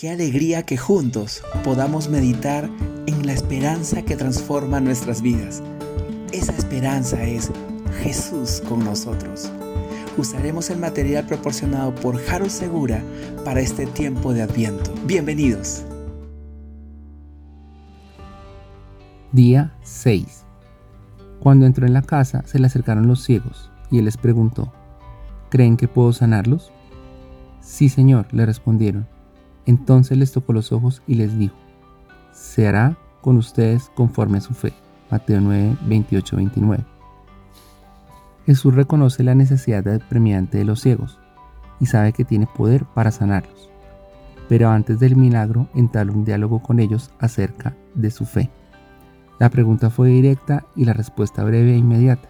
Qué alegría que juntos podamos meditar en la esperanza que transforma nuestras vidas. Esa esperanza es Jesús con nosotros. Usaremos el material proporcionado por Jaro Segura para este tiempo de Adviento. Bienvenidos. Día 6. Cuando entró en la casa se le acercaron los ciegos y él les preguntó, ¿creen que puedo sanarlos? Sí, Señor, le respondieron. Entonces les tocó los ojos y les dijo, se hará con ustedes conforme a su fe. Mateo 9, 28, 29. Jesús reconoce la necesidad premiante de los ciegos y sabe que tiene poder para sanarlos. Pero antes del milagro entabla un diálogo con ellos acerca de su fe. La pregunta fue directa y la respuesta breve e inmediata.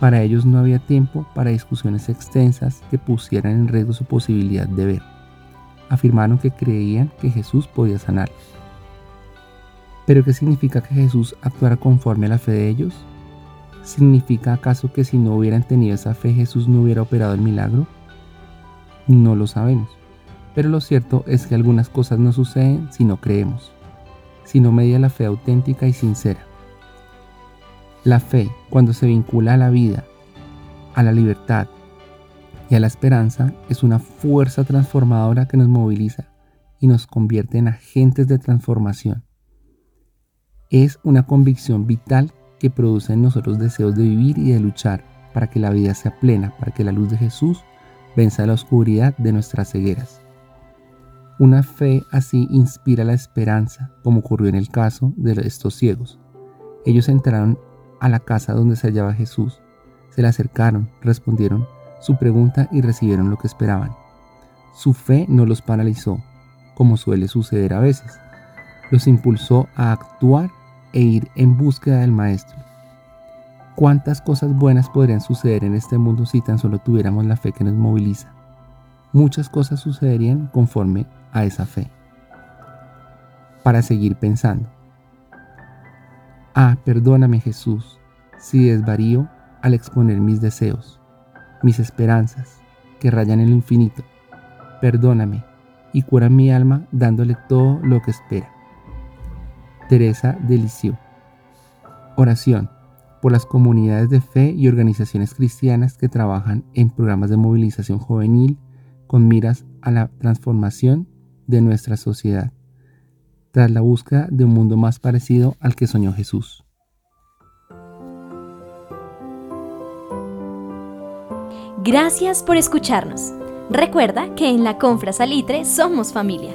Para ellos no había tiempo para discusiones extensas que pusieran en riesgo su posibilidad de ver. Afirmaron que creían que Jesús podía sanarlos. ¿Pero qué significa que Jesús actuara conforme a la fe de ellos? ¿Significa acaso que si no hubieran tenido esa fe Jesús no hubiera operado el milagro? No lo sabemos, pero lo cierto es que algunas cosas no suceden si no creemos, si no media la fe auténtica y sincera. La fe, cuando se vincula a la vida, a la libertad y a la esperanza, es una fuerza transformadora que nos moviliza y nos convierte en agentes de transformación. Es una convicción vital que produce en nosotros deseos de vivir y de luchar para que la vida sea plena, para que la luz de Jesús venza la oscuridad de nuestras cegueras. Una fe así inspira la esperanza, como ocurrió en el caso de estos ciegos. Ellos entraron a la casa donde se hallaba Jesús. Se le acercaron, respondieron su pregunta y recibieron lo que esperaban. Su fe no los paralizó, como suele suceder a veces. Los impulsó a actuar e ir en búsqueda del Maestro. ¿Cuántas cosas buenas podrían suceder en este mundo si tan solo tuviéramos la fe que nos moviliza? Muchas cosas sucederían conforme a esa fe. Para seguir pensando. Ah, perdóname Jesús, si desvarío al exponer mis deseos, mis esperanzas, que rayan en lo infinito. Perdóname y cura mi alma dándole todo lo que espera. Teresa de Oración por las comunidades de fe y organizaciones cristianas que trabajan en programas de movilización juvenil con miras a la transformación de nuestra sociedad tras la búsqueda de un mundo más parecido al que soñó Jesús. Gracias por escucharnos. Recuerda que en la Confra Salitre somos familia.